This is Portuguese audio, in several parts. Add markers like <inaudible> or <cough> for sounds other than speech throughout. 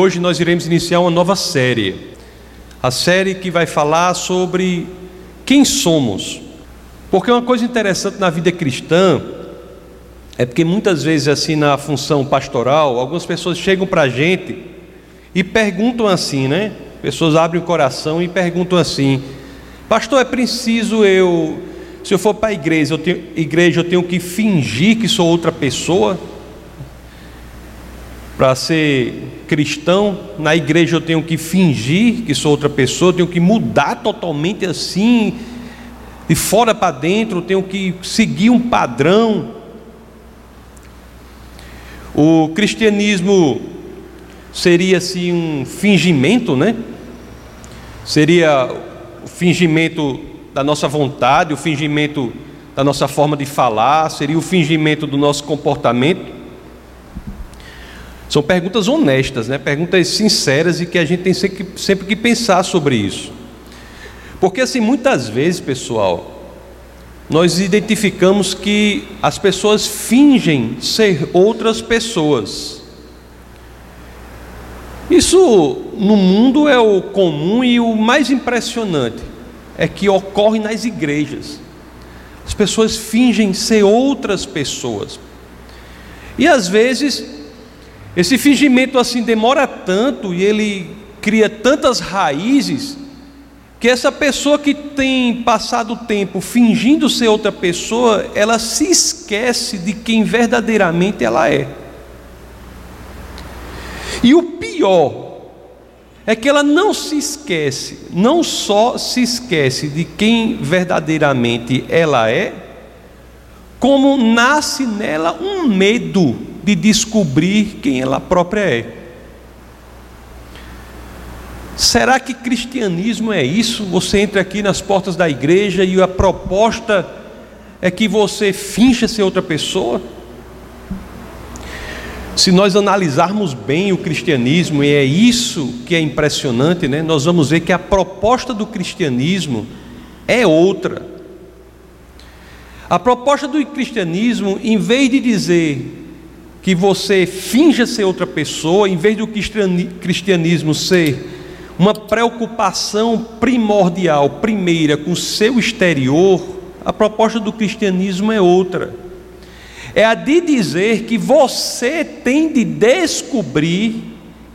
Hoje nós iremos iniciar uma nova série. A série que vai falar sobre quem somos. Porque uma coisa interessante na vida cristã é porque muitas vezes, assim, na função pastoral, algumas pessoas chegam para a gente e perguntam assim, né? Pessoas abrem o coração e perguntam assim: Pastor, é preciso eu, se eu for para a igreja, eu tenho, igreja, eu tenho que fingir que sou outra pessoa? Para ser cristão, na igreja eu tenho que fingir que sou outra pessoa, tenho que mudar totalmente assim, de fora para dentro, tenho que seguir um padrão. O cristianismo seria assim um fingimento, né? Seria o fingimento da nossa vontade, o fingimento da nossa forma de falar, seria o fingimento do nosso comportamento. São perguntas honestas, né? perguntas sinceras e que a gente tem sempre, sempre que pensar sobre isso. Porque, assim, muitas vezes, pessoal, nós identificamos que as pessoas fingem ser outras pessoas. Isso no mundo é o comum e o mais impressionante é que ocorre nas igrejas. As pessoas fingem ser outras pessoas. E às vezes esse fingimento assim demora tanto e ele cria tantas raízes que essa pessoa que tem passado tempo fingindo ser outra pessoa, ela se esquece de quem verdadeiramente ela é. E o pior é que ela não se esquece, não só se esquece de quem verdadeiramente ela é, como nasce nela um medo de descobrir quem ela própria é. Será que cristianismo é isso? Você entra aqui nas portas da igreja e a proposta é que você finja ser outra pessoa? Se nós analisarmos bem o cristianismo, e é isso que é impressionante, né? nós vamos ver que a proposta do cristianismo é outra. A proposta do cristianismo, em vez de dizer que você finja ser outra pessoa, em vez do cristianismo ser uma preocupação primordial, primeira, com o seu exterior, a proposta do cristianismo é outra. É a de dizer que você tem de descobrir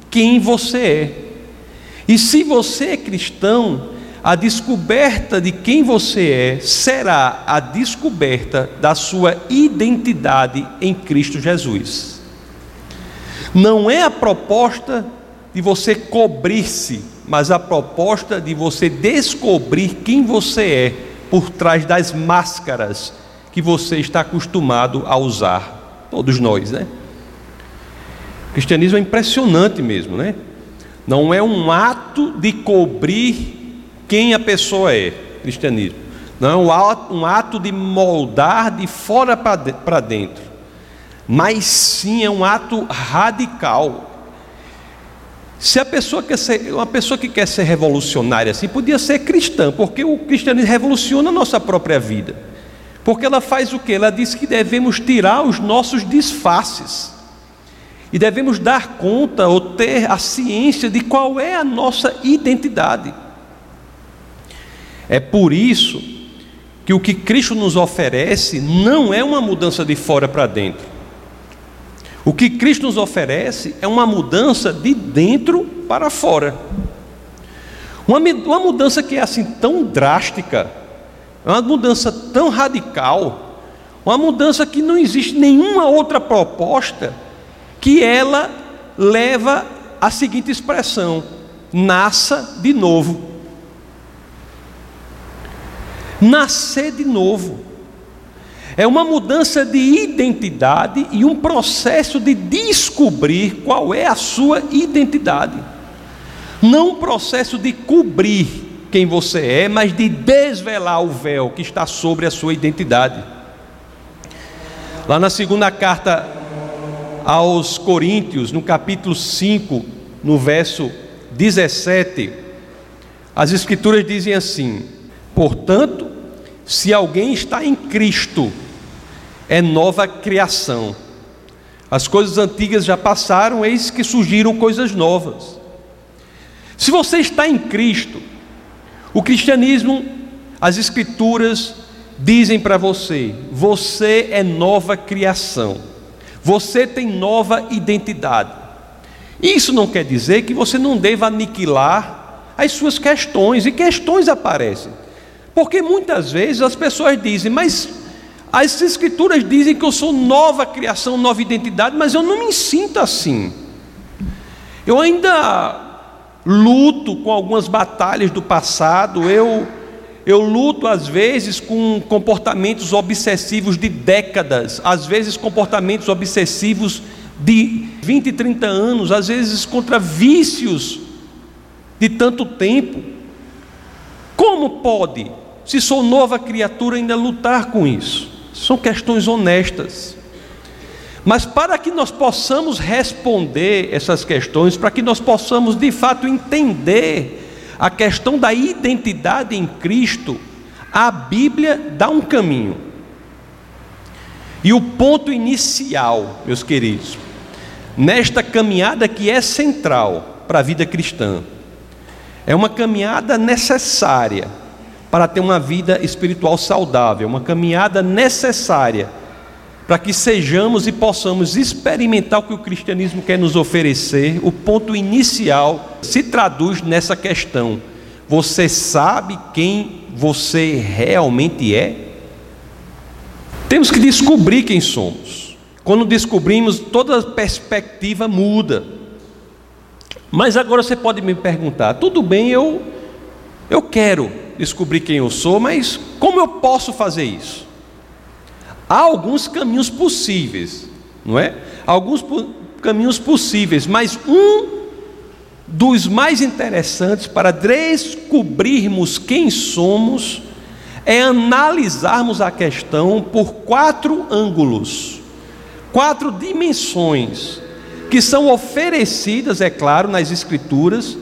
quem você é. E se você é cristão, a descoberta de quem você é será a descoberta da sua identidade em Cristo Jesus. Não é a proposta de você cobrir-se, mas a proposta de você descobrir quem você é por trás das máscaras que você está acostumado a usar. Todos nós, né? O cristianismo é impressionante mesmo, né? Não é um ato de cobrir quem a pessoa é, cristianismo. Não é um ato de moldar de fora para dentro, mas sim é um ato radical. Se a pessoa quer ser, uma pessoa que quer ser revolucionária assim, podia ser cristã, porque o cristianismo revoluciona a nossa própria vida. Porque ela faz o que? Ela diz que devemos tirar os nossos disfarces. E devemos dar conta ou ter a ciência de qual é a nossa identidade. É por isso que o que Cristo nos oferece não é uma mudança de fora para dentro. O que Cristo nos oferece é uma mudança de dentro para fora. Uma, uma mudança que é assim tão drástica, uma mudança tão radical, uma mudança que não existe nenhuma outra proposta que ela leva à seguinte expressão: nasça de novo nascer de novo. É uma mudança de identidade e um processo de descobrir qual é a sua identidade. Não um processo de cobrir quem você é, mas de desvelar o véu que está sobre a sua identidade. Lá na segunda carta aos Coríntios, no capítulo 5, no verso 17, as Escrituras dizem assim: Portanto, se alguém está em Cristo, é nova criação. As coisas antigas já passaram, eis que surgiram coisas novas. Se você está em Cristo, o cristianismo, as escrituras dizem para você: você é nova criação, você tem nova identidade. Isso não quer dizer que você não deva aniquilar as suas questões, e questões aparecem, porque muitas vezes as pessoas dizem, mas as escrituras dizem que eu sou nova criação, nova identidade, mas eu não me sinto assim. Eu ainda luto com algumas batalhas do passado, eu eu luto às vezes com comportamentos obsessivos de décadas, às vezes comportamentos obsessivos de 20, 30 anos, às vezes contra vícios de tanto tempo. Como pode, se sou nova criatura, ainda lutar com isso? São questões honestas. Mas para que nós possamos responder essas questões, para que nós possamos de fato entender a questão da identidade em Cristo, a Bíblia dá um caminho. E o ponto inicial, meus queridos, nesta caminhada que é central para a vida cristã, é uma caminhada necessária para ter uma vida espiritual saudável, uma caminhada necessária para que sejamos e possamos experimentar o que o cristianismo quer nos oferecer. O ponto inicial se traduz nessa questão: você sabe quem você realmente é? Temos que descobrir quem somos. Quando descobrimos, toda perspectiva muda. Mas agora você pode me perguntar: tudo bem, eu, eu quero descobrir quem eu sou, mas como eu posso fazer isso? Há alguns caminhos possíveis, não é? Alguns caminhos possíveis, mas um dos mais interessantes para descobrirmos quem somos é analisarmos a questão por quatro ângulos, quatro dimensões que são oferecidas, é claro, nas Escrituras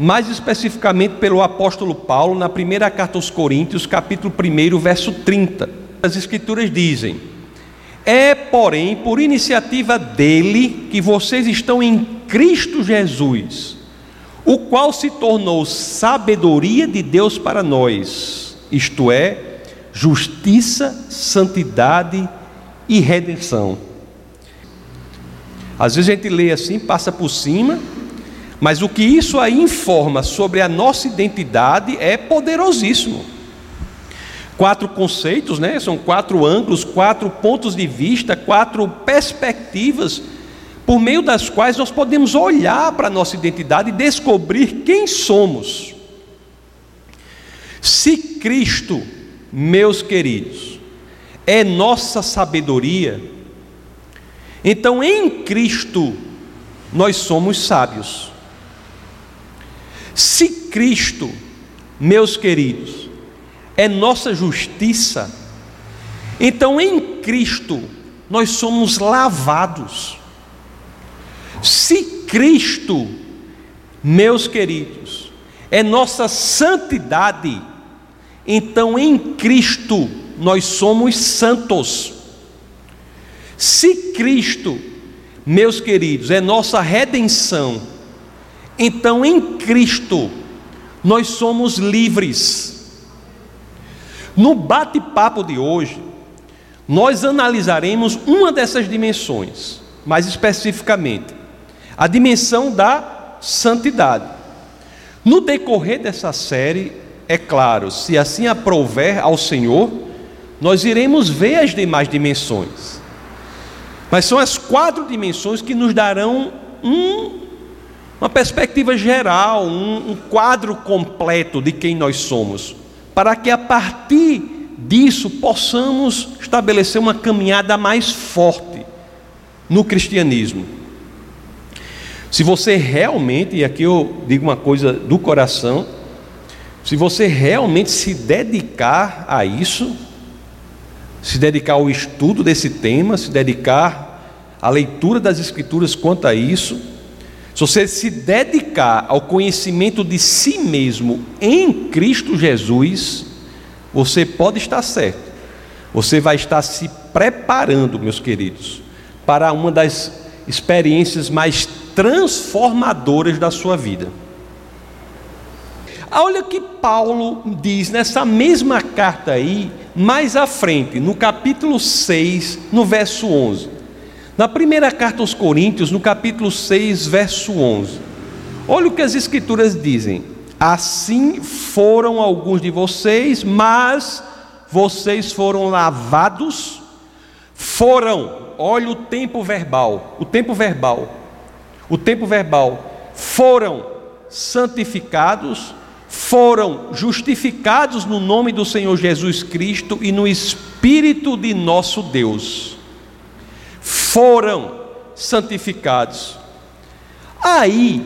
mais especificamente pelo apóstolo Paulo, na primeira carta aos Coríntios, capítulo 1, verso 30. As Escrituras dizem: É, porém, por iniciativa dele que vocês estão em Cristo Jesus, o qual se tornou sabedoria de Deus para nós, isto é, justiça, santidade e redenção. Às vezes a gente lê assim, passa por cima, mas o que isso aí informa sobre a nossa identidade é poderosíssimo. Quatro conceitos, né? São quatro ângulos, quatro pontos de vista, quatro perspectivas por meio das quais nós podemos olhar para a nossa identidade e descobrir quem somos. Se Cristo, meus queridos, é nossa sabedoria, então em Cristo nós somos sábios. Se Cristo, meus queridos, é nossa justiça, então em Cristo nós somos lavados. Se Cristo, meus queridos, é nossa santidade, então em Cristo nós somos santos. Se Cristo, meus queridos, é nossa redenção, então em Cristo nós somos livres. No bate-papo de hoje, nós analisaremos uma dessas dimensões, mais especificamente, a dimensão da santidade. No decorrer dessa série, é claro, se assim aprouver ao Senhor, nós iremos ver as demais dimensões. Mas são as quatro dimensões que nos darão um uma perspectiva geral, um, um quadro completo de quem nós somos, para que a partir disso possamos estabelecer uma caminhada mais forte no cristianismo. Se você realmente, e aqui eu digo uma coisa do coração, se você realmente se dedicar a isso, se dedicar ao estudo desse tema, se dedicar à leitura das Escrituras quanto a isso, se você se dedicar ao conhecimento de si mesmo em Cristo Jesus, você pode estar certo. Você vai estar se preparando, meus queridos, para uma das experiências mais transformadoras da sua vida. Olha o que Paulo diz nessa mesma carta aí, mais à frente, no capítulo 6, no verso 11. Na primeira carta aos Coríntios, no capítulo 6, verso 11. Olha o que as Escrituras dizem: Assim foram alguns de vocês, mas vocês foram lavados, foram, olha o tempo verbal, o tempo verbal, o tempo verbal, foram santificados, foram justificados no nome do Senhor Jesus Cristo e no Espírito de nosso Deus. Foram santificados. Aí,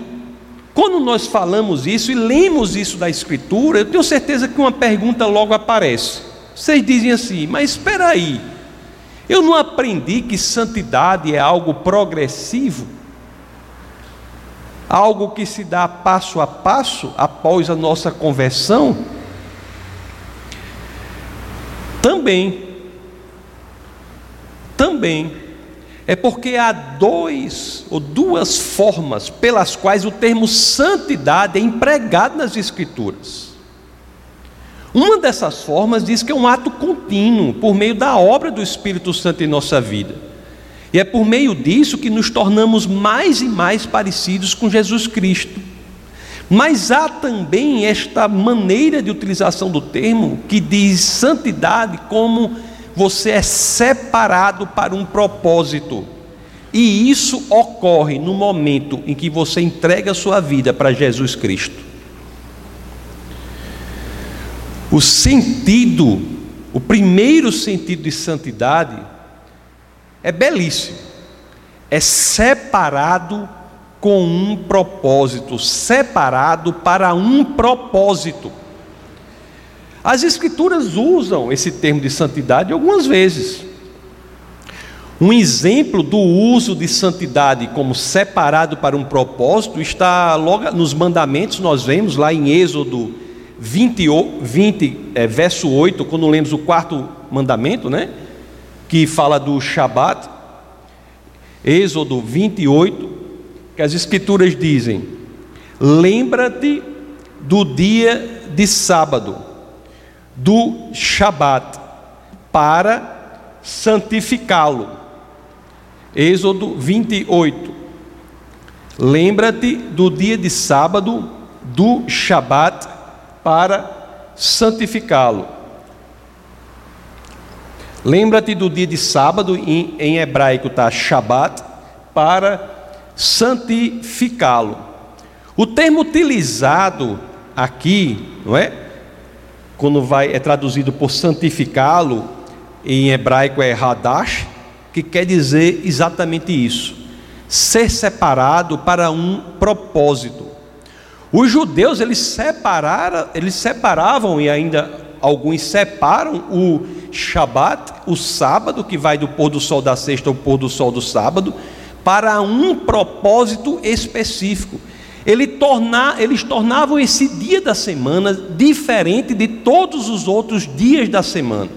quando nós falamos isso e lemos isso da Escritura, eu tenho certeza que uma pergunta logo aparece. Vocês dizem assim, mas espera aí, eu não aprendi que santidade é algo progressivo? algo que se dá passo a passo após a nossa conversão, também, também, é porque há dois ou duas formas pelas quais o termo santidade é empregado nas Escrituras. Uma dessas formas diz que é um ato contínuo, por meio da obra do Espírito Santo em nossa vida. E é por meio disso que nos tornamos mais e mais parecidos com Jesus Cristo. Mas há também esta maneira de utilização do termo que diz santidade como você é separado para um propósito. E isso ocorre no momento em que você entrega a sua vida para Jesus Cristo. O sentido, o primeiro sentido de santidade é belíssimo. É separado com um propósito, separado para um propósito. As Escrituras usam esse termo de santidade algumas vezes. Um exemplo do uso de santidade como separado para um propósito está logo nos mandamentos, nós vemos lá em Êxodo 20, 20 é, verso 8, quando lemos o quarto mandamento, né? que fala do Shabat, Êxodo 28, que as Escrituras dizem: Lembra-te do dia de sábado, do Shabat, para santificá-lo. Êxodo 28. Lembra-te do dia de sábado, do Shabat, para santificá-lo. Lembra-te do dia de sábado, em, em hebraico está Shabat, para santificá-lo. O termo utilizado aqui, não é? Quando vai, é traduzido por santificá-lo, em hebraico é Hadash, que quer dizer exatamente isso: ser separado para um propósito. Os judeus eles separaram, eles separavam e ainda alguns separam o Shabat, o sábado, que vai do pôr do sol da sexta ao pôr do sol do sábado, para um propósito específico. Ele tornar, eles tornavam esse dia da semana diferente de todos os outros dias da semana.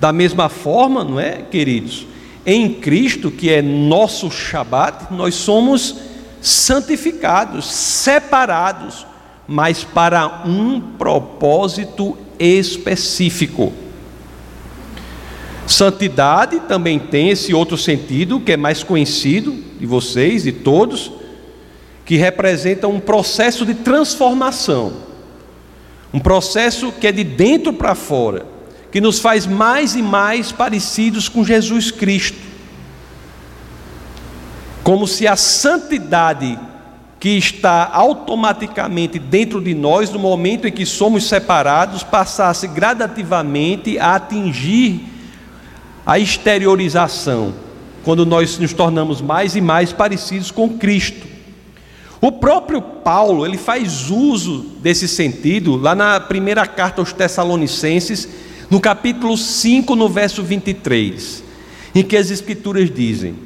Da mesma forma, não é, queridos? Em Cristo, que é nosso Shabat, nós somos santificados, separados, mas para um propósito específico. Santidade também tem esse outro sentido, que é mais conhecido de vocês, de todos, que representa um processo de transformação, um processo que é de dentro para fora, que nos faz mais e mais parecidos com Jesus Cristo. Como se a santidade que está automaticamente dentro de nós, no momento em que somos separados, passasse gradativamente a atingir a exteriorização, quando nós nos tornamos mais e mais parecidos com Cristo. O próprio Paulo, ele faz uso desse sentido lá na primeira carta aos Tessalonicenses, no capítulo 5, no verso 23, em que as escrituras dizem: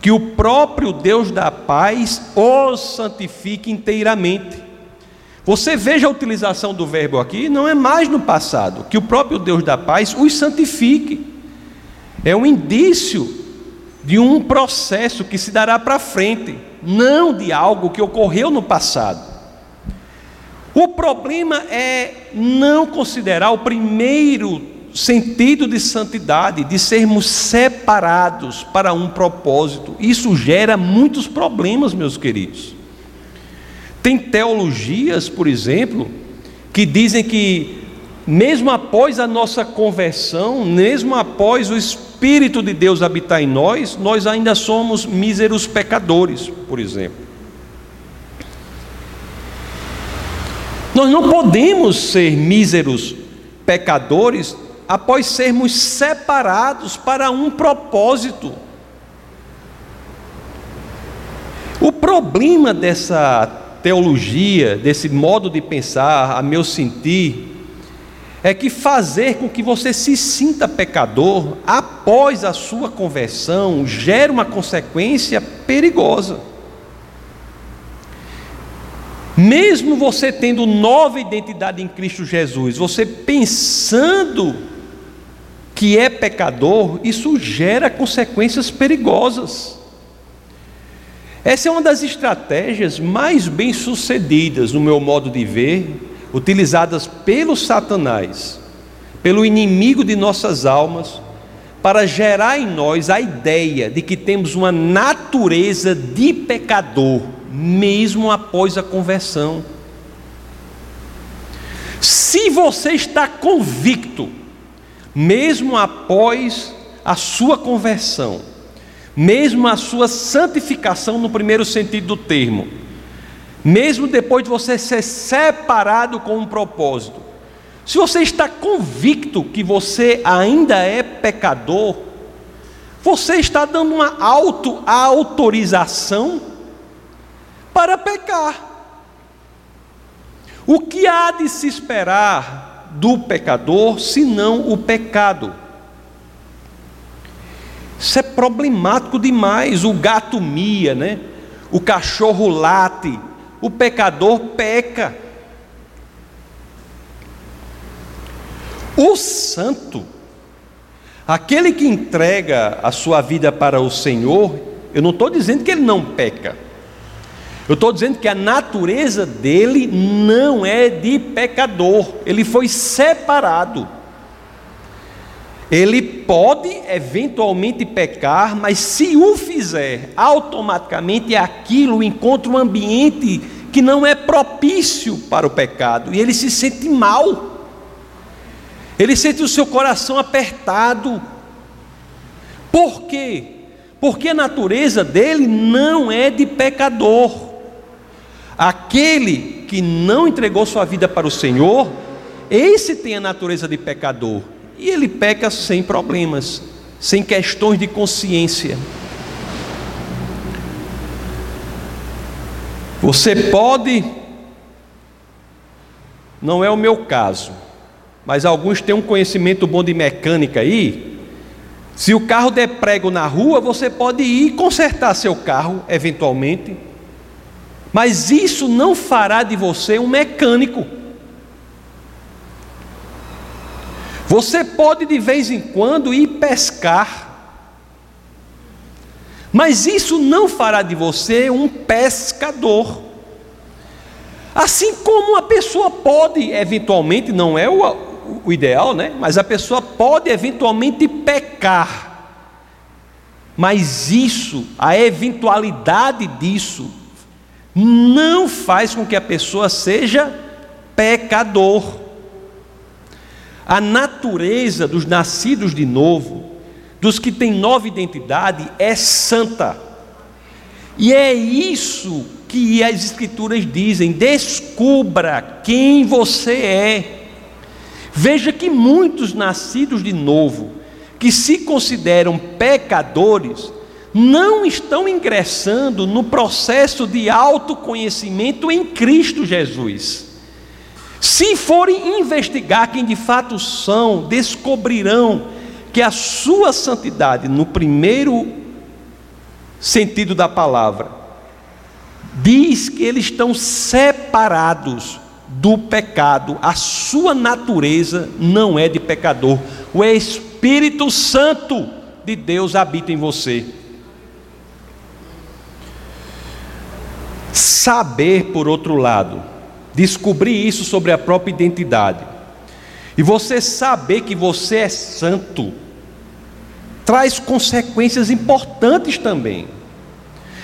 que o próprio Deus da paz os santifique inteiramente. Você veja a utilização do verbo aqui, não é mais no passado, que o próprio Deus da paz os santifique. É um indício de um processo que se dará para frente, não de algo que ocorreu no passado. O problema é não considerar o primeiro sentido de santidade, de sermos separados para um propósito. Isso gera muitos problemas, meus queridos. Tem teologias, por exemplo, que dizem que, mesmo após a nossa conversão, mesmo após o Espírito de Deus habitar em nós, nós ainda somos míseros pecadores, por exemplo. Nós não podemos ser míseros pecadores após sermos separados para um propósito. O problema dessa teologia, desse modo de pensar, a meu sentir, é que fazer com que você se sinta pecador após a sua conversão gera uma consequência perigosa. Mesmo você tendo nova identidade em Cristo Jesus, você pensando que é pecador, isso gera consequências perigosas. Essa é uma das estratégias mais bem sucedidas, no meu modo de ver, utilizadas pelo Satanás, pelo inimigo de nossas almas, para gerar em nós a ideia de que temos uma natureza de pecador, mesmo após a conversão. Se você está convicto mesmo após a sua conversão, mesmo a sua santificação no primeiro sentido do termo, mesmo depois de você ser separado com um propósito, se você está convicto que você ainda é pecador, você está dando uma auto-autorização para pecar. O que há de se esperar do pecador, senão o pecado. Isso é problemático demais. O gato mia, né? O cachorro late, o pecador peca. O santo, aquele que entrega a sua vida para o Senhor, eu não estou dizendo que ele não peca. Eu estou dizendo que a natureza dele não é de pecador, ele foi separado. Ele pode eventualmente pecar, mas se o fizer, automaticamente aquilo encontra um ambiente que não é propício para o pecado, e ele se sente mal, ele sente o seu coração apertado. Por quê? Porque a natureza dele não é de pecador. Aquele que não entregou sua vida para o Senhor, esse tem a natureza de pecador. E ele peca sem problemas, sem questões de consciência. Você pode, não é o meu caso, mas alguns têm um conhecimento bom de mecânica aí. Se o carro der prego na rua, você pode ir consertar seu carro, eventualmente mas isso não fará de você um mecânico. Você pode de vez em quando ir pescar, mas isso não fará de você um pescador. Assim como a pessoa pode, eventualmente, não é o, o ideal, né? Mas a pessoa pode eventualmente pecar. Mas isso, a eventualidade disso, não faz com que a pessoa seja pecador. A natureza dos nascidos de novo, dos que têm nova identidade, é santa. E é isso que as Escrituras dizem: descubra quem você é. Veja que muitos nascidos de novo, que se consideram pecadores, não estão ingressando no processo de autoconhecimento em Cristo Jesus. Se forem investigar quem de fato são, descobrirão que a sua santidade, no primeiro sentido da palavra, diz que eles estão separados do pecado, a sua natureza não é de pecador. O Espírito Santo de Deus habita em você. Saber, por outro lado, descobrir isso sobre a própria identidade, e você saber que você é santo, traz consequências importantes também.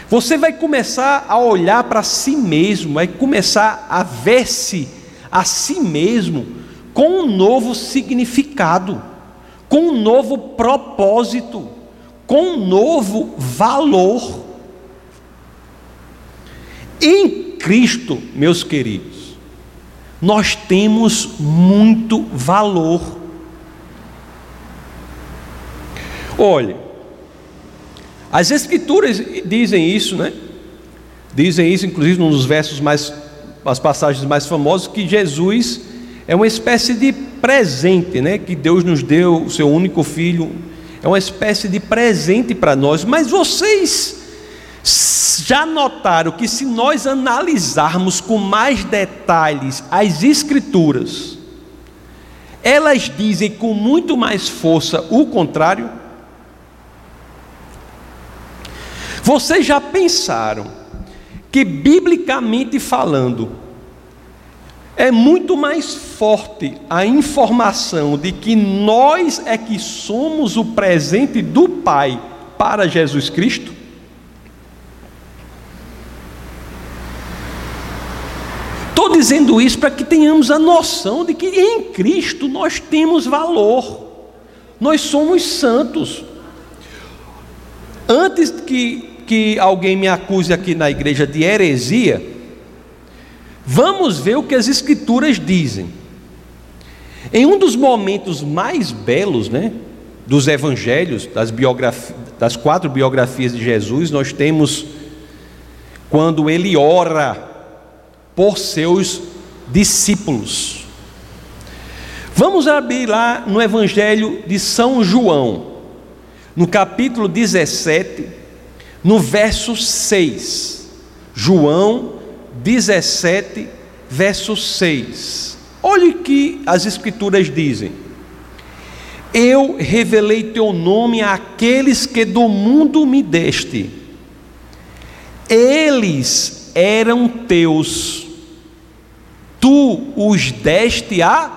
Você vai começar a olhar para si mesmo, vai começar a ver-se a si mesmo com um novo significado, com um novo propósito, com um novo valor. Em Cristo, meus queridos, nós temos muito valor. Olhe, as Escrituras dizem isso, né? Dizem isso, inclusive, num dos versos mais, as passagens mais famosas, que Jesus é uma espécie de presente, né? Que Deus nos deu o seu único filho, é uma espécie de presente para nós. Mas vocês já notaram que se nós analisarmos com mais detalhes as Escrituras, elas dizem com muito mais força o contrário? Vocês já pensaram que, biblicamente falando, é muito mais forte a informação de que nós é que somos o presente do Pai para Jesus Cristo? Estou dizendo isso para que tenhamos a noção de que em Cristo nós temos valor, nós somos santos. Antes que que alguém me acuse aqui na igreja de heresia, vamos ver o que as escrituras dizem. Em um dos momentos mais belos, né, dos evangelhos, das, das quatro biografias de Jesus, nós temos quando ele ora por seus discípulos. Vamos abrir lá no Evangelho de São João, no capítulo 17, no verso 6, João 17, verso 6. Olhe o que as Escrituras dizem. Eu revelei teu nome àqueles que do mundo me deste. Eles eram teus, tu os deste a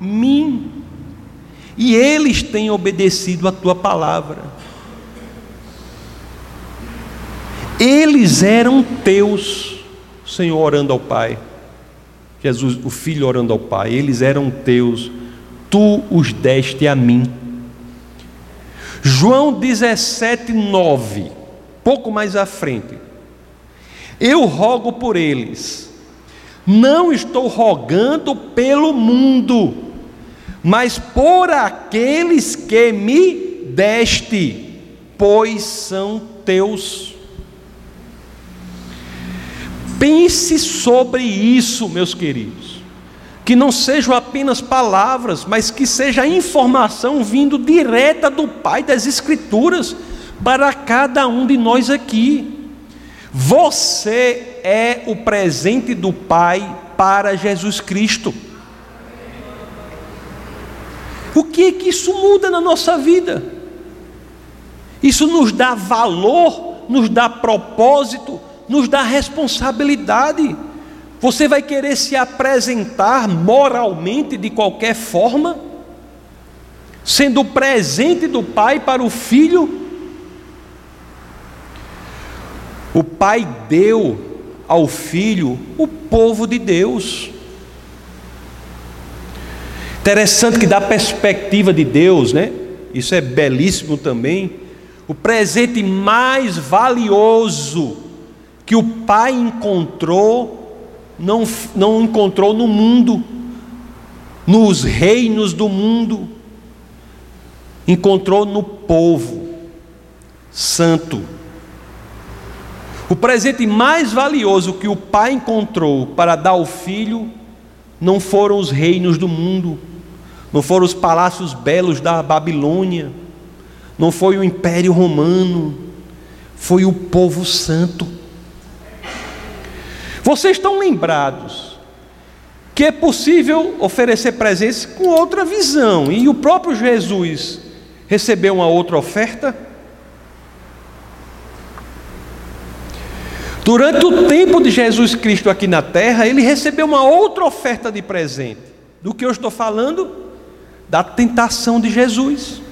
mim, e eles têm obedecido a tua palavra. Eles eram teus, Senhor orando ao Pai. Jesus, o Filho orando ao Pai, eles eram teus, tu os deste a mim. João 17, 9, pouco mais à frente. Eu rogo por eles, não estou rogando pelo mundo, mas por aqueles que me deste, pois são teus. Pense sobre isso, meus queridos. Que não sejam apenas palavras, mas que seja informação vindo direta do Pai das Escrituras para cada um de nós aqui. Você é o presente do Pai para Jesus Cristo. O que é que isso muda na nossa vida? Isso nos dá valor, nos dá propósito, nos dá responsabilidade. Você vai querer se apresentar moralmente de qualquer forma, sendo presente do pai para o filho. O pai deu ao filho o povo de Deus. Interessante que da perspectiva de Deus, né? Isso é belíssimo também. O presente mais valioso que o pai encontrou, não, não encontrou no mundo, nos reinos do mundo, encontrou no povo santo. O presente mais valioso que o pai encontrou para dar ao filho não foram os reinos do mundo, não foram os palácios belos da Babilônia, não foi o império romano, foi o povo santo. Vocês estão lembrados que é possível oferecer presentes com outra visão, e o próprio Jesus recebeu uma outra oferta? Durante o tempo de Jesus Cristo aqui na terra, ele recebeu uma outra oferta de presente. Do que eu estou falando? Da tentação de Jesus.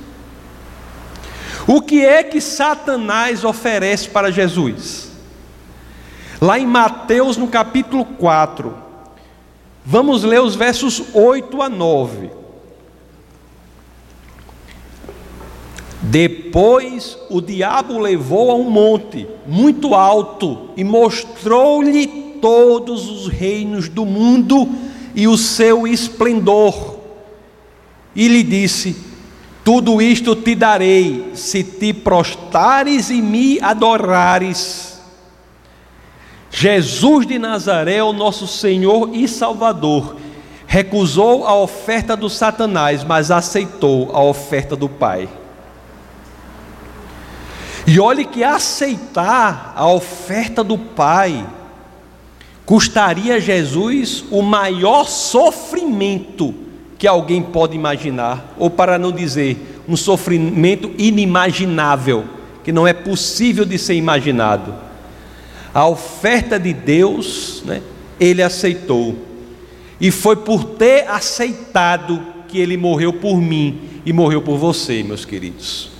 O que é que Satanás oferece para Jesus? Lá em Mateus, no capítulo 4, vamos ler os versos 8 a 9. Depois o diabo levou a um monte muito alto e mostrou-lhe todos os reinos do mundo e o seu esplendor. E lhe disse: Tudo isto te darei, se te prostares e me adorares. Jesus de Nazaré, o nosso Senhor e Salvador, recusou a oferta do Satanás, mas aceitou a oferta do Pai. E olhe que aceitar a oferta do Pai custaria a Jesus o maior sofrimento que alguém pode imaginar, ou para não dizer, um sofrimento inimaginável, que não é possível de ser imaginado. A oferta de Deus, né, ele aceitou, e foi por ter aceitado que ele morreu por mim e morreu por você, meus queridos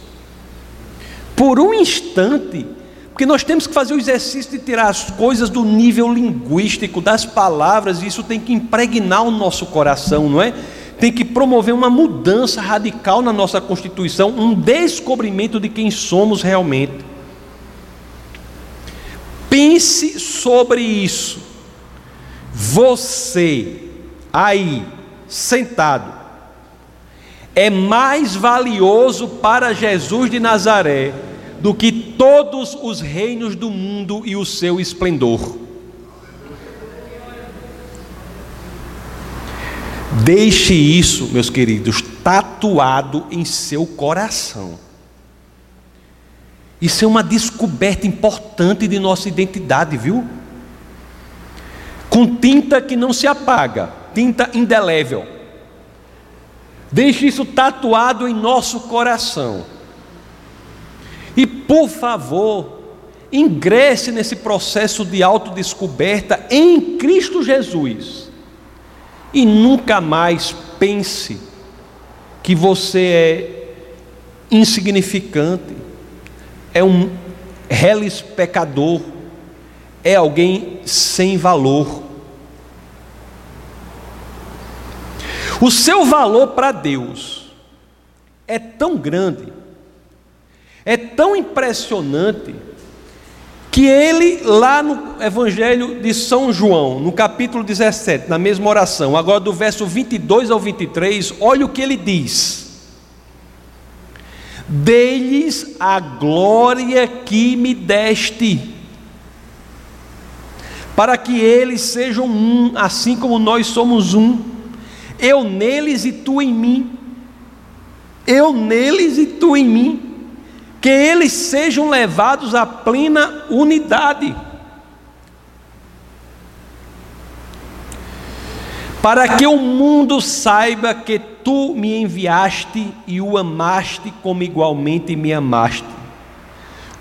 por um instante, porque nós temos que fazer o exercício de tirar as coisas do nível linguístico, das palavras, e isso tem que impregnar o nosso coração, não é? Tem que promover uma mudança radical na nossa constituição, um descobrimento de quem somos realmente. Pense sobre isso. Você, aí, sentado, é mais valioso para Jesus de Nazaré do que todos os reinos do mundo e o seu esplendor. Deixe isso, meus queridos, tatuado em seu coração. Isso é uma descoberta importante de nossa identidade, viu? Com tinta que não se apaga, tinta indelével. Deixe isso tatuado em nosso coração. E por favor, ingresse nesse processo de autodescoberta em Cristo Jesus. E nunca mais pense que você é insignificante, é um reles pecador, é alguém sem valor. O seu valor para Deus é tão grande é tão impressionante que ele, lá no Evangelho de São João, no capítulo 17, na mesma oração, agora do verso 22 ao 23, olha o que ele diz: Dei-lhes a glória que me deste, para que eles sejam um, assim como nós somos um, eu neles e tu em mim, eu neles e tu em mim que eles sejam levados à plena unidade. Para que o mundo saiba que tu me enviaste e o amaste como igualmente me amaste.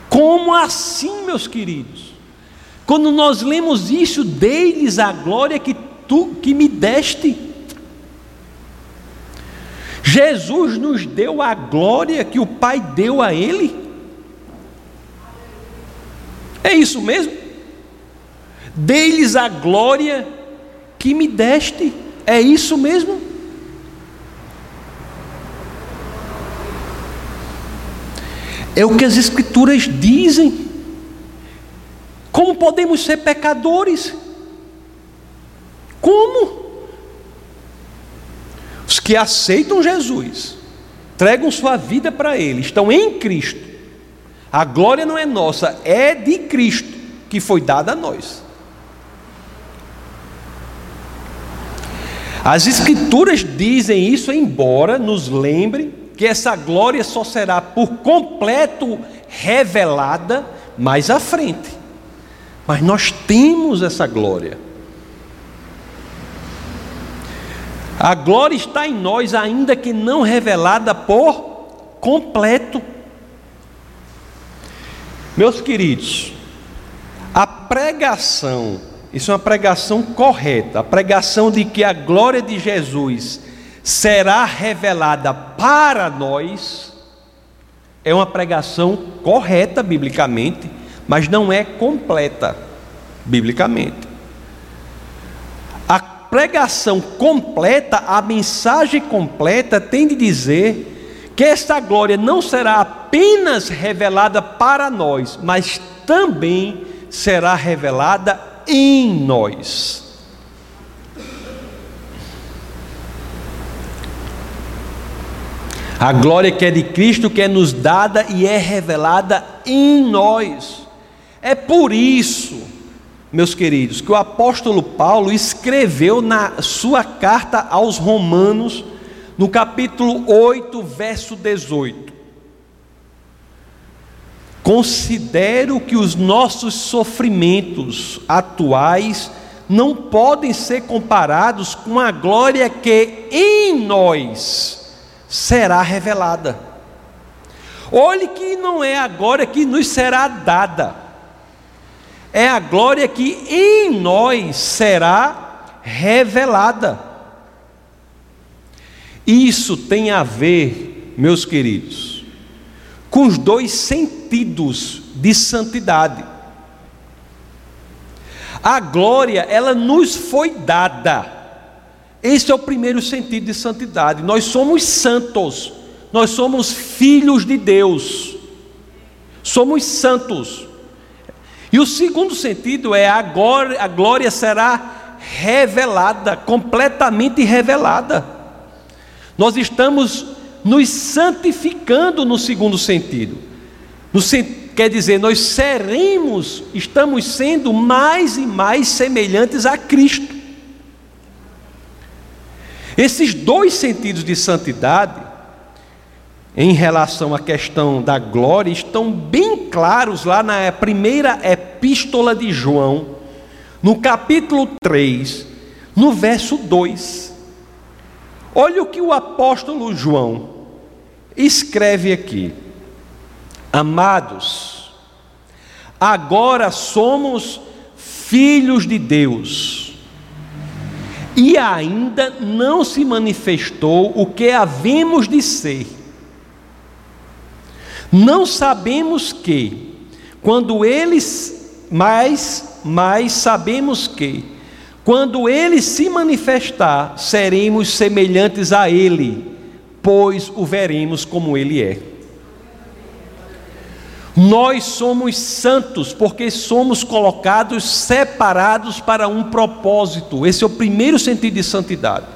Como assim, meus queridos? Quando nós lemos isso, dei-lhes a glória que tu que me deste. Jesus nos deu a glória que o Pai deu a Ele? É isso mesmo? Dei-lhes a glória que me deste, é isso mesmo? É o que as Escrituras dizem. Como podemos ser pecadores? Como? Os que aceitam Jesus, entregam sua vida para Ele, estão em Cristo. A glória não é nossa, é de Cristo que foi dada a nós. As Escrituras dizem isso, embora nos lembrem que essa glória só será por completo revelada mais à frente. Mas nós temos essa glória. A glória está em nós, ainda que não revelada por completo. Meus queridos, A pregação, isso é uma pregação correta, a pregação de que a glória de Jesus será revelada para nós, é uma pregação correta biblicamente, mas não é completa biblicamente. Pregação completa, a mensagem completa tem de dizer que esta glória não será apenas revelada para nós, mas também será revelada em nós. A glória que é de Cristo, que é nos dada e é revelada em nós. É por isso, meus queridos, que o apóstolo Paulo escreveu na sua carta aos Romanos, no capítulo 8, verso 18: Considero que os nossos sofrimentos atuais não podem ser comparados com a glória que em nós será revelada. Olhe que não é a glória que nos será dada, é a glória que em nós será revelada. Isso tem a ver, meus queridos, com os dois sentidos de santidade. A glória, ela nos foi dada esse é o primeiro sentido de santidade. Nós somos santos, nós somos filhos de Deus, somos santos. E o segundo sentido é a glória, a glória será revelada, completamente revelada. Nós estamos nos santificando no segundo sentido. No, quer dizer, nós seremos, estamos sendo mais e mais semelhantes a Cristo. Esses dois sentidos de santidade, em relação à questão da glória, estão bem claros lá na primeira epístola de João, no capítulo 3, no verso 2. Olha o que o apóstolo João escreve aqui: Amados, agora somos filhos de Deus e ainda não se manifestou o que havemos de ser. Não sabemos que, quando eles, mas, mas sabemos que, quando ele se manifestar, seremos semelhantes a ele, pois o veremos como ele é. Nós somos santos porque somos colocados separados para um propósito. Esse é o primeiro sentido de santidade.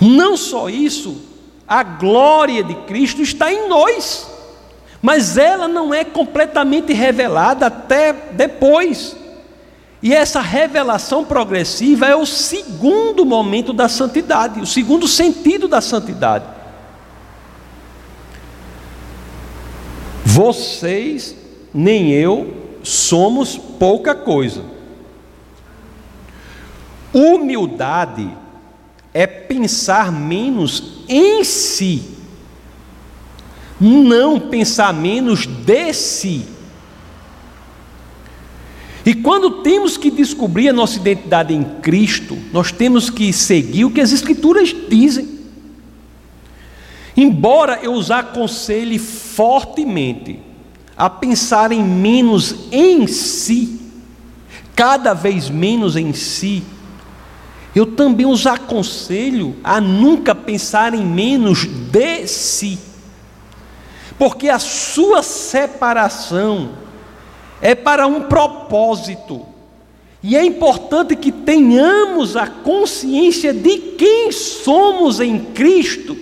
Não só isso, a glória de Cristo está em nós, mas ela não é completamente revelada até depois. E essa revelação progressiva é o segundo momento da santidade, o segundo sentido da santidade. Vocês nem eu somos pouca coisa. Humildade é pensar menos em si, não pensar menos de si. E quando temos que descobrir a nossa identidade em Cristo, nós temos que seguir o que as Escrituras dizem. Embora eu os aconselhe fortemente a pensarem menos em si, cada vez menos em si, eu também os aconselho a nunca pensarem menos de si, porque a sua separação é para um propósito, e é importante que tenhamos a consciência de quem somos em Cristo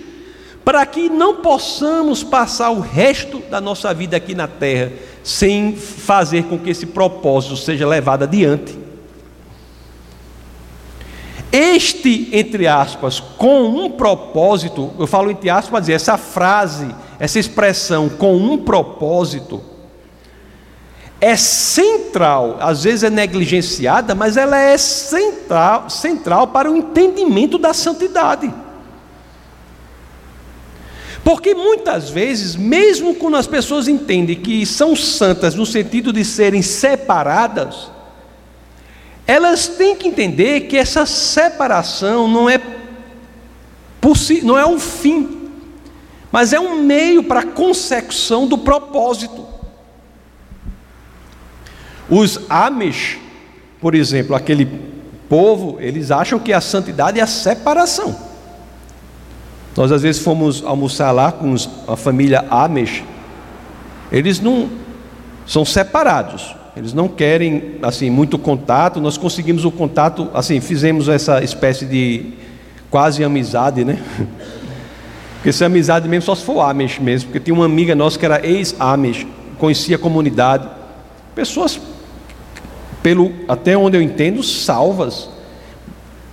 para que não possamos passar o resto da nossa vida aqui na terra sem fazer com que esse propósito seja levado adiante. Este, entre aspas, com um propósito, eu falo entre aspas para dizer, essa frase, essa expressão, com um propósito, é central, às vezes é negligenciada, mas ela é central, central para o entendimento da santidade. Porque muitas vezes, mesmo quando as pessoas entendem que são santas no sentido de serem separadas, elas têm que entender que essa separação não é não é um fim, mas é um meio para a consecução do propósito. Os Amish, por exemplo, aquele povo, eles acham que a santidade é a separação. Nós às vezes fomos almoçar lá com a família Amish. Eles não são separados. Eles não querem assim muito contato. Nós conseguimos o contato, assim, fizemos essa espécie de quase amizade, né? <laughs> Porque se é amizade mesmo só se for Amish mesmo, porque tinha uma amiga nossa que era ex-Amish, conhecia a comunidade. Pessoas pelo até onde eu entendo, salvas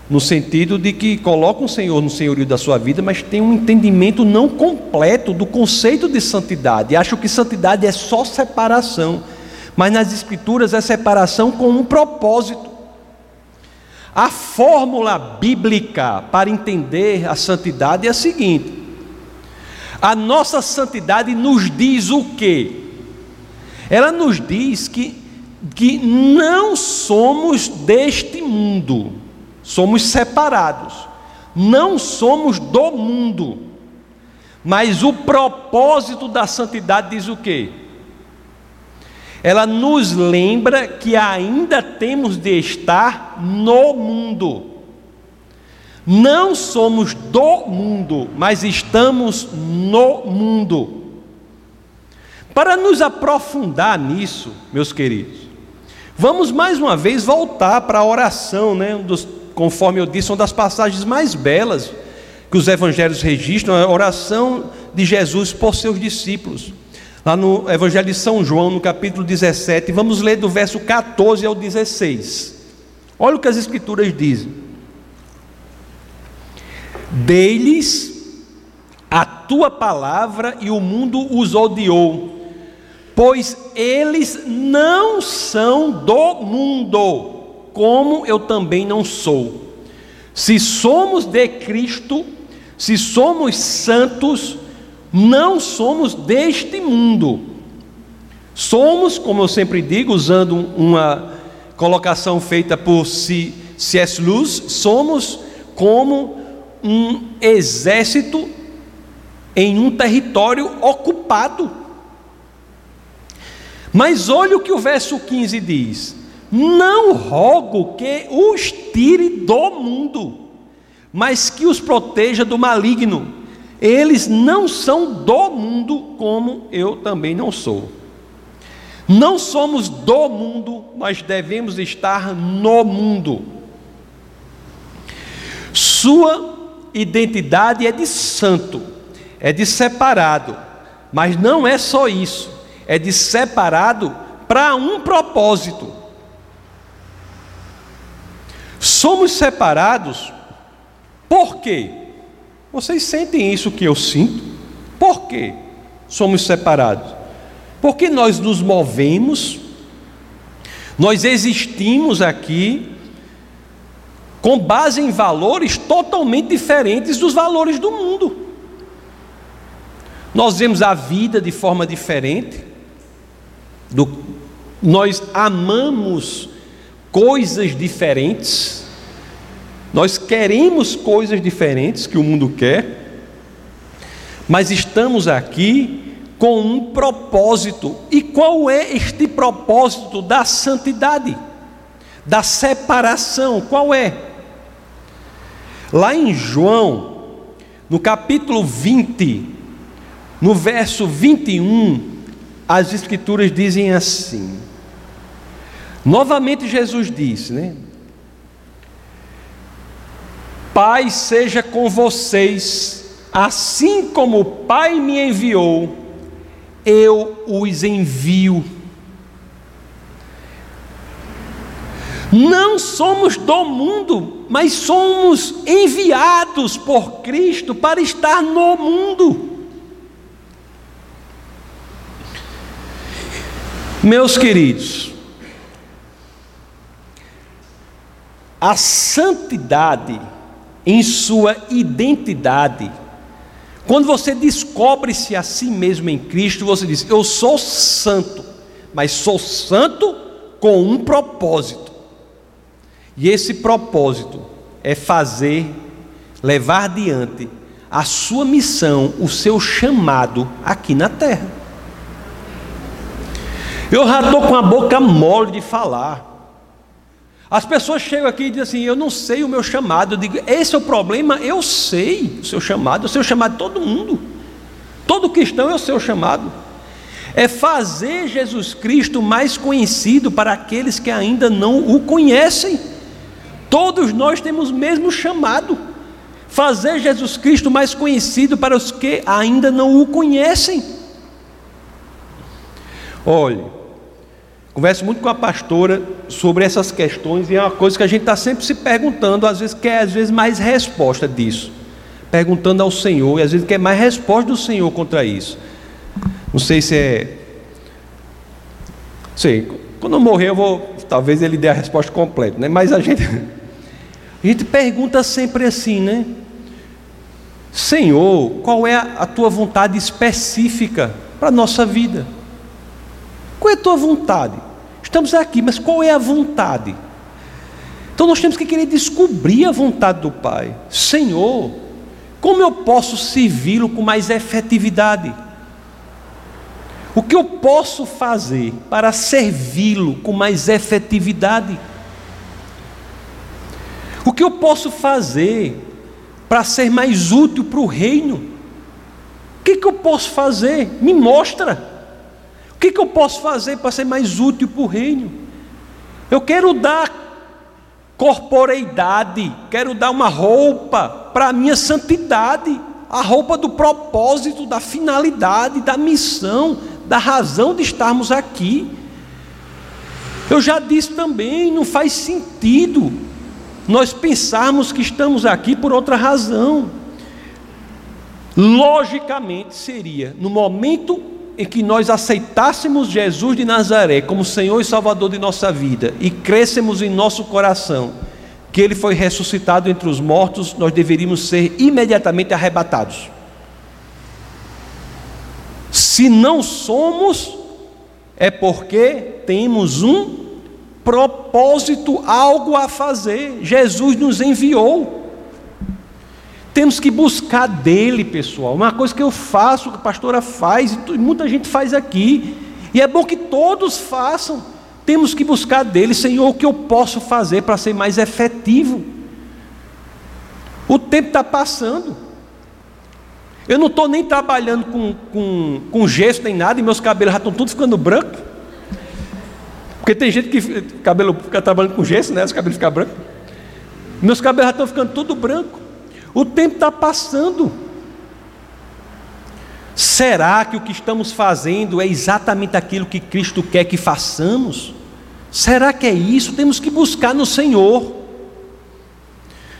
no sentido de que colocam o Senhor no senhorio da sua vida, mas tem um entendimento não completo do conceito de santidade. Acham que santidade é só separação, mas nas Escrituras é separação com um propósito. A fórmula bíblica para entender a santidade é a seguinte: a nossa santidade nos diz o quê? Ela nos diz que, que não somos deste mundo somos separados, não somos do mundo, mas o propósito da santidade diz o quê? Ela nos lembra que ainda temos de estar no mundo. Não somos do mundo, mas estamos no mundo. Para nos aprofundar nisso, meus queridos, vamos mais uma vez voltar para a oração, né, dos conforme eu disse, uma das passagens mais belas que os evangelhos registram, a oração de Jesus por seus discípulos. Lá no Evangelho de São João, no capítulo 17, vamos ler do verso 14 ao 16. Olha o que as Escrituras dizem: Dei-lhes a tua palavra e o mundo os odiou, pois eles não são do mundo como eu também não sou. Se somos de Cristo, se somos santos, não somos deste mundo. Somos, como eu sempre digo, usando uma colocação feita por C.S. Lewis, somos como um exército em um território ocupado. Mas olha o que o verso 15 diz: não rogo que os tire do mundo, mas que os proteja do maligno. Eles não são do mundo, como eu também não sou. Não somos do mundo, mas devemos estar no mundo. Sua identidade é de santo, é de separado, mas não é só isso, é de separado para um propósito. Somos separados por quê? Vocês sentem isso que eu sinto? Por quê? Somos separados. Porque nós nos movemos, nós existimos aqui com base em valores totalmente diferentes dos valores do mundo. Nós vemos a vida de forma diferente, do, nós amamos coisas diferentes, nós queremos coisas diferentes que o mundo quer, mas estamos aqui com um propósito. E qual é este propósito da santidade, da separação? Qual é? Lá em João, no capítulo 20, no verso 21, as Escrituras dizem assim: Novamente Jesus disse, né? Pai seja com vocês, assim como o Pai me enviou, eu os envio. Não somos do mundo, mas somos enviados por Cristo para estar no mundo. Meus queridos, A santidade, em sua identidade, Quando você descobre-se a si mesmo em Cristo, você diz: Eu sou santo, mas sou santo com um propósito. E esse propósito é fazer, levar adiante a sua missão, o seu chamado aqui na terra. Eu já estou com a boca mole de falar. As pessoas chegam aqui e dizem assim: Eu não sei o meu chamado. Eu digo: Esse é o problema. Eu sei o seu chamado. Eu sei o chamado de todo mundo. Todo cristão é o seu chamado. É fazer Jesus Cristo mais conhecido para aqueles que ainda não o conhecem. Todos nós temos o mesmo chamado. Fazer Jesus Cristo mais conhecido para os que ainda não o conhecem. Olhe, Converso muito com a pastora sobre essas questões e é uma coisa que a gente está sempre se perguntando, às vezes quer às vezes mais resposta disso, perguntando ao Senhor e às vezes quer mais resposta do Senhor contra isso. Não sei se é, sei, quando eu morrer eu vou, talvez ele dê a resposta completa, né? Mas a gente, a gente pergunta sempre assim, né? Senhor, qual é a tua vontade específica para a nossa vida? Qual é a tua vontade? Estamos aqui, mas qual é a vontade? Então nós temos que querer descobrir a vontade do Pai. Senhor, como eu posso servi-lo com mais efetividade? O que eu posso fazer para servi-lo com mais efetividade? O que eu posso fazer para ser mais útil para o reino? O que, que eu posso fazer? Me mostra que, que eu posso fazer para ser mais útil para o reino? Eu quero dar corporeidade, quero dar uma roupa para a minha santidade, a roupa do propósito, da finalidade, da missão, da razão de estarmos aqui. Eu já disse também, não faz sentido nós pensarmos que estamos aqui por outra razão. Logicamente seria no momento em que nós aceitássemos Jesus de Nazaré como Senhor e Salvador de nossa vida e crescemos em nosso coração que Ele foi ressuscitado entre os mortos, nós deveríamos ser imediatamente arrebatados. Se não somos, é porque temos um propósito, algo a fazer. Jesus nos enviou. Temos que buscar dele, pessoal. Uma coisa que eu faço, que a pastora faz, e muita gente faz aqui. E é bom que todos façam. Temos que buscar dele, Senhor, o que eu posso fazer para ser mais efetivo. O tempo está passando. Eu não estou nem trabalhando com, com, com gesso nem nada, e meus cabelos já estão todos ficando brancos. Porque tem gente que cabelo fica trabalhando com gesso, né? Os cabelos ficam brancos. Meus cabelos já estão ficando tudo branco. O tempo está passando. Será que o que estamos fazendo é exatamente aquilo que Cristo quer que façamos? Será que é isso? Temos que buscar no Senhor.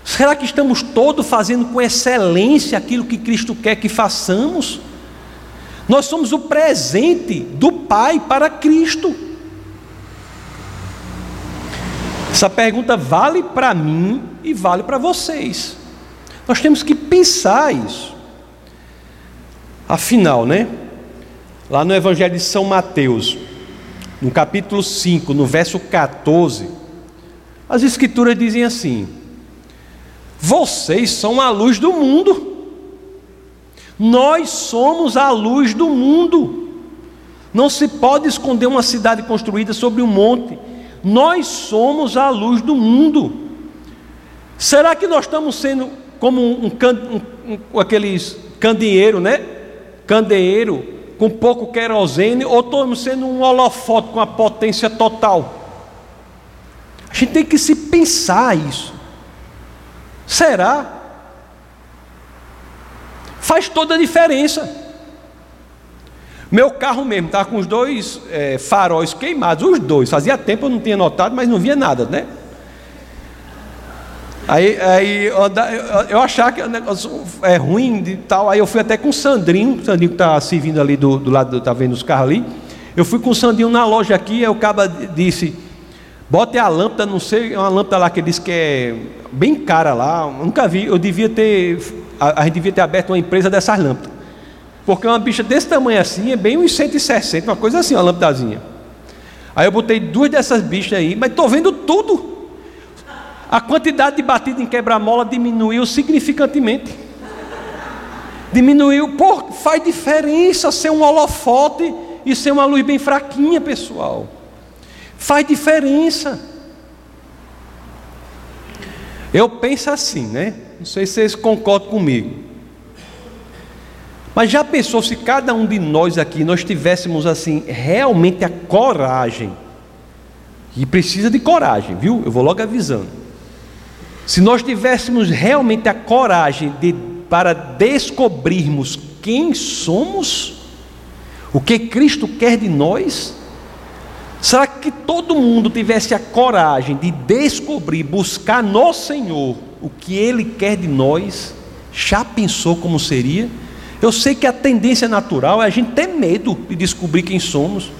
Será que estamos todos fazendo com excelência aquilo que Cristo quer que façamos? Nós somos o presente do Pai para Cristo. Essa pergunta vale para mim e vale para vocês. Nós temos que pensar isso. Afinal, né? Lá no Evangelho de São Mateus, no capítulo 5, no verso 14, as Escrituras dizem assim: Vocês são a luz do mundo. Nós somos a luz do mundo. Não se pode esconder uma cidade construída sobre um monte. Nós somos a luz do mundo. Será que nós estamos sendo como um, um, um, aqueles candeeiro, né? Candeeiro com pouco querosene, ou estamos sendo um holofote com a potência total. A gente tem que se pensar isso. Será? Faz toda a diferença. Meu carro mesmo estava com os dois é, faróis queimados, os dois. Fazia tempo eu não tinha notado, mas não via nada, né? Aí, aí eu, achava que o negócio é ruim e tal. Aí eu fui até com o Sandrinho, o Sandrinho que está servindo ali do, do lado, está vendo os carros ali. Eu fui com o Sandrinho na loja aqui, aí o cara disse: Bote a lâmpada, não sei, uma lâmpada lá que diz que é bem cara lá. nunca vi, eu devia ter. A, gente devia ter aberto uma empresa dessas lâmpadas. Porque uma bicha desse tamanho assim é bem uns 160, uma coisa assim, uma lâmpadazinha. Aí eu botei duas dessas bichas aí, mas estou vendo tudo. A quantidade de batida em quebra-mola diminuiu significantemente. Diminuiu, pô, faz diferença ser um holofote e ser uma luz bem fraquinha, pessoal. Faz diferença. Eu penso assim, né? Não sei se vocês concordam comigo. Mas já pensou se cada um de nós aqui nós tivéssemos assim realmente a coragem? E precisa de coragem, viu? Eu vou logo avisando. Se nós tivéssemos realmente a coragem de para descobrirmos quem somos, o que Cristo quer de nós, será que todo mundo tivesse a coragem de descobrir, buscar no Senhor o que Ele quer de nós? Já pensou como seria? Eu sei que a tendência natural é a gente ter medo de descobrir quem somos.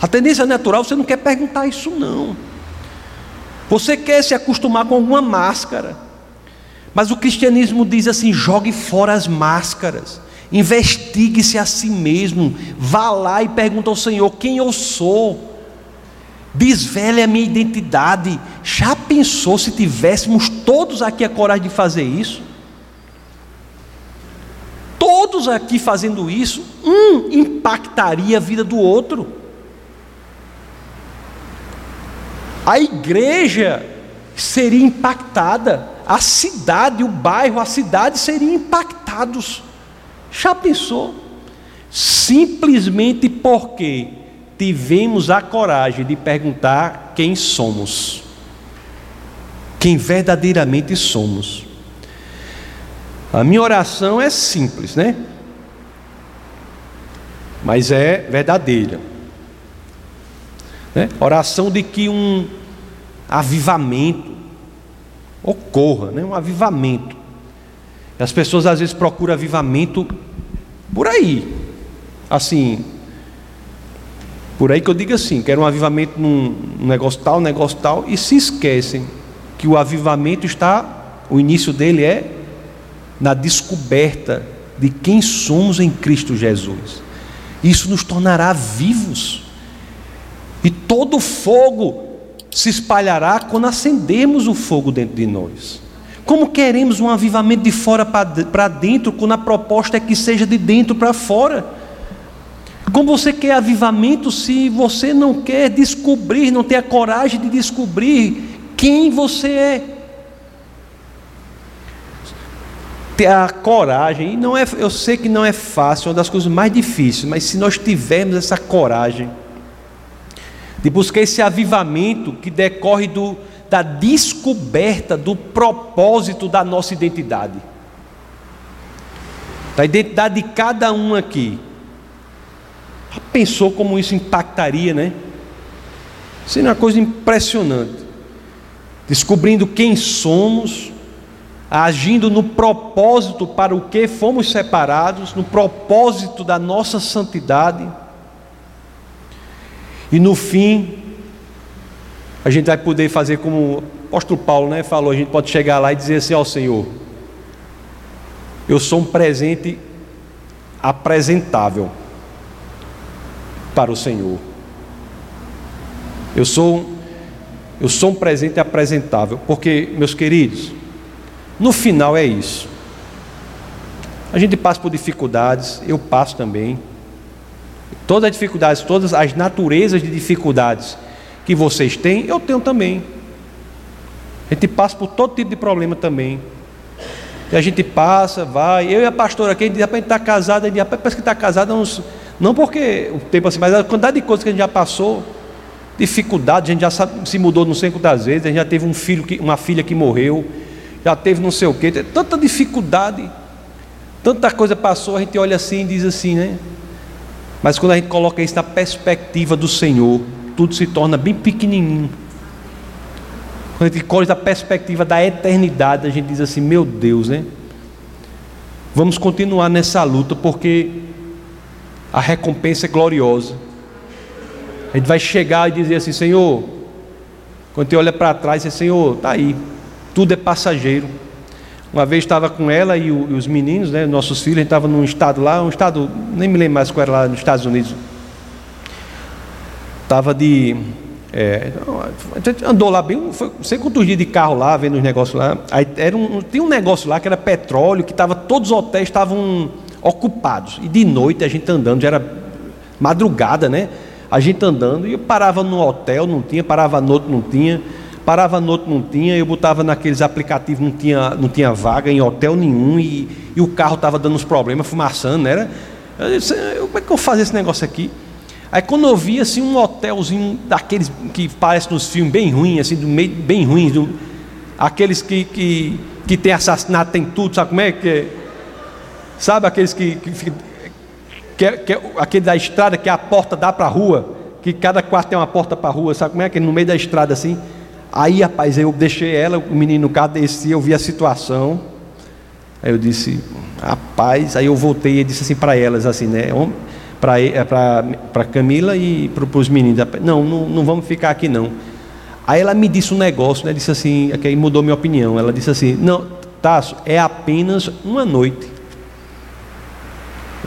A tendência natural, você não quer perguntar isso, não. Você quer se acostumar com alguma máscara. Mas o cristianismo diz assim: jogue fora as máscaras, investigue-se a si mesmo, vá lá e pergunta ao Senhor quem eu sou. Desvele a minha identidade. Já pensou se tivéssemos todos aqui a coragem de fazer isso? todos aqui fazendo isso, um impactaria a vida do outro. A igreja seria impactada, a cidade, o bairro, a cidade seriam impactados. Já pensou? Simplesmente porque tivemos a coragem de perguntar quem somos, quem verdadeiramente somos. A minha oração é simples, né? Mas é verdadeira. Né? Oração de que um avivamento ocorra, né? um avivamento. As pessoas às vezes procuram avivamento por aí, assim, por aí que eu digo assim, quero um avivamento num negócio tal, negócio tal, e se esquecem que o avivamento está, o início dele é na descoberta de quem somos em Cristo Jesus. Isso nos tornará vivos. E todo fogo se espalhará quando acendermos o fogo dentro de nós. Como queremos um avivamento de fora para dentro, quando a proposta é que seja de dentro para fora? Como você quer avivamento se você não quer descobrir, não tem a coragem de descobrir quem você é? ter a coragem, não é, eu sei que não é fácil, é uma das coisas mais difíceis, mas se nós tivermos essa coragem de buscar esse avivamento que decorre do, da descoberta do propósito da nossa identidade, da identidade de cada um aqui. Pensou como isso impactaria, né? É uma coisa impressionante. Descobrindo quem somos, agindo no propósito para o que fomos separados, no propósito da nossa santidade. E no fim, a gente vai poder fazer como o apóstolo Paulo né, falou: a gente pode chegar lá e dizer assim ao Senhor: Eu sou um presente apresentável para o Senhor. Eu sou, eu sou um presente apresentável, porque, meus queridos, no final é isso. A gente passa por dificuldades, eu passo também. Todas as dificuldades, todas as naturezas de dificuldades que vocês têm, eu tenho também. A gente passa por todo tipo de problema também. E a gente passa, vai. Eu e a pastora aqui, a gente está casado, a gente parece que está casado, uns, não porque o tempo assim, mas a quantidade de coisas que a gente já passou, dificuldade, a gente já se mudou não sei quantas vezes, a gente já teve um filho, que, uma filha que morreu já teve não sei o quê, tanta dificuldade, tanta coisa passou, a gente olha assim e diz assim, né? Mas quando a gente coloca isso na perspectiva do Senhor, tudo se torna bem pequenininho. Quando a gente coloca na perspectiva da eternidade, a gente diz assim: meu Deus, né? Vamos continuar nessa luta, porque a recompensa é gloriosa. A gente vai chegar e dizer assim: Senhor, Quando você olha para trás, você Senhor, está aí, tudo é passageiro. Uma vez estava com ela e, o, e os meninos, né, nossos filhos, a gente estava num estado lá, um estado, nem me lembro mais qual era lá nos Estados Unidos. Estava de. É, andou lá bem, foi, sei quantos dias de carro lá, vendo os negócios lá. Aí era um, tinha um negócio lá que era petróleo, que estava, todos os hotéis estavam ocupados. E de noite a gente andando, já era madrugada, né? A gente andando, e eu parava no hotel, não tinha, parava no outro, não tinha parava no outro, não tinha, eu botava naqueles aplicativos, não tinha, não tinha vaga em hotel nenhum, e, e o carro estava dando uns problemas, fumaçando, né? Eu disse, como é que eu faço esse negócio aqui? Aí quando eu vi assim um hotelzinho daqueles que parece nos filmes bem ruins, assim, do meio, bem ruins, do, aqueles que, que, que tem assassinato, tem tudo, sabe como é que é? Sabe aqueles que, que, que, que, aquele da estrada que a porta dá para a rua, que cada quarto tem uma porta para a rua, sabe como é que é? no meio da estrada assim? Aí, rapaz, eu deixei ela, o menino no carro descia, eu vi a situação. Aí eu disse, rapaz, aí eu voltei e disse assim para elas, assim, né? Para é, Camila e para os meninos. Não, não, não vamos ficar aqui não. Aí ela me disse um negócio, né? Disse assim, que aí mudou minha opinião. Ela disse assim, não, Tasso, é apenas uma noite.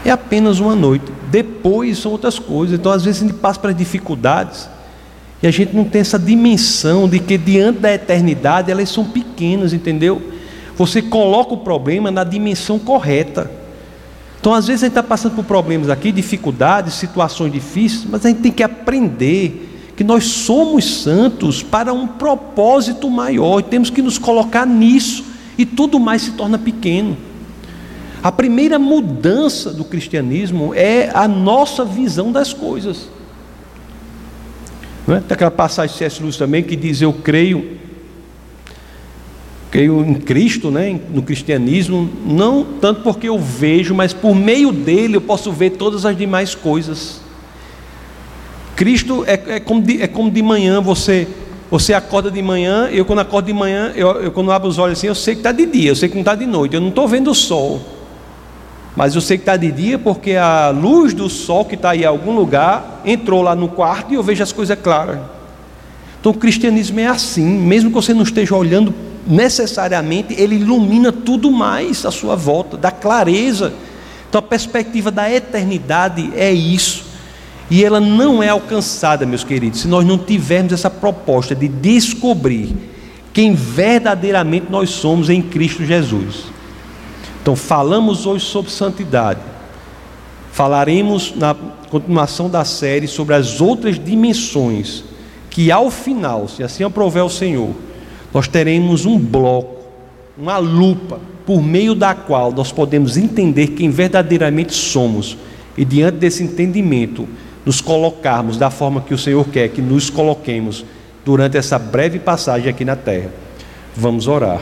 É apenas uma noite. Depois são outras coisas. Então, às vezes, a gente passa para dificuldades. E a gente não tem essa dimensão de que diante da eternidade elas são pequenas, entendeu? Você coloca o problema na dimensão correta. Então, às vezes, a gente está passando por problemas aqui, dificuldades, situações difíceis, mas a gente tem que aprender que nós somos santos para um propósito maior e temos que nos colocar nisso, e tudo mais se torna pequeno. A primeira mudança do cristianismo é a nossa visão das coisas. Não é? Tem aquela passagem de C.S. Lewis também que diz: Eu creio, creio em Cristo, né? no cristianismo, não tanto porque eu vejo, mas por meio dele eu posso ver todas as demais coisas. Cristo é, é, como, de, é como de manhã você você acorda de manhã, eu quando acordo de manhã, eu, eu quando abro os olhos assim, eu sei que está de dia, eu sei que não está de noite, eu não estou vendo o sol. Mas eu sei que está de dia porque a luz do sol que está aí em algum lugar entrou lá no quarto e eu vejo as coisas claras. Então o cristianismo é assim, mesmo que você não esteja olhando necessariamente, ele ilumina tudo mais à sua volta, dá clareza. Então a perspectiva da eternidade é isso. E ela não é alcançada, meus queridos, se nós não tivermos essa proposta de descobrir quem verdadeiramente nós somos em Cristo Jesus. Então, falamos hoje sobre santidade. Falaremos na continuação da série sobre as outras dimensões, que ao final, se assim aprover o Senhor, nós teremos um bloco, uma lupa, por meio da qual nós podemos entender quem verdadeiramente somos e, diante desse entendimento, nos colocarmos da forma que o Senhor quer que nos coloquemos durante essa breve passagem aqui na terra. Vamos orar.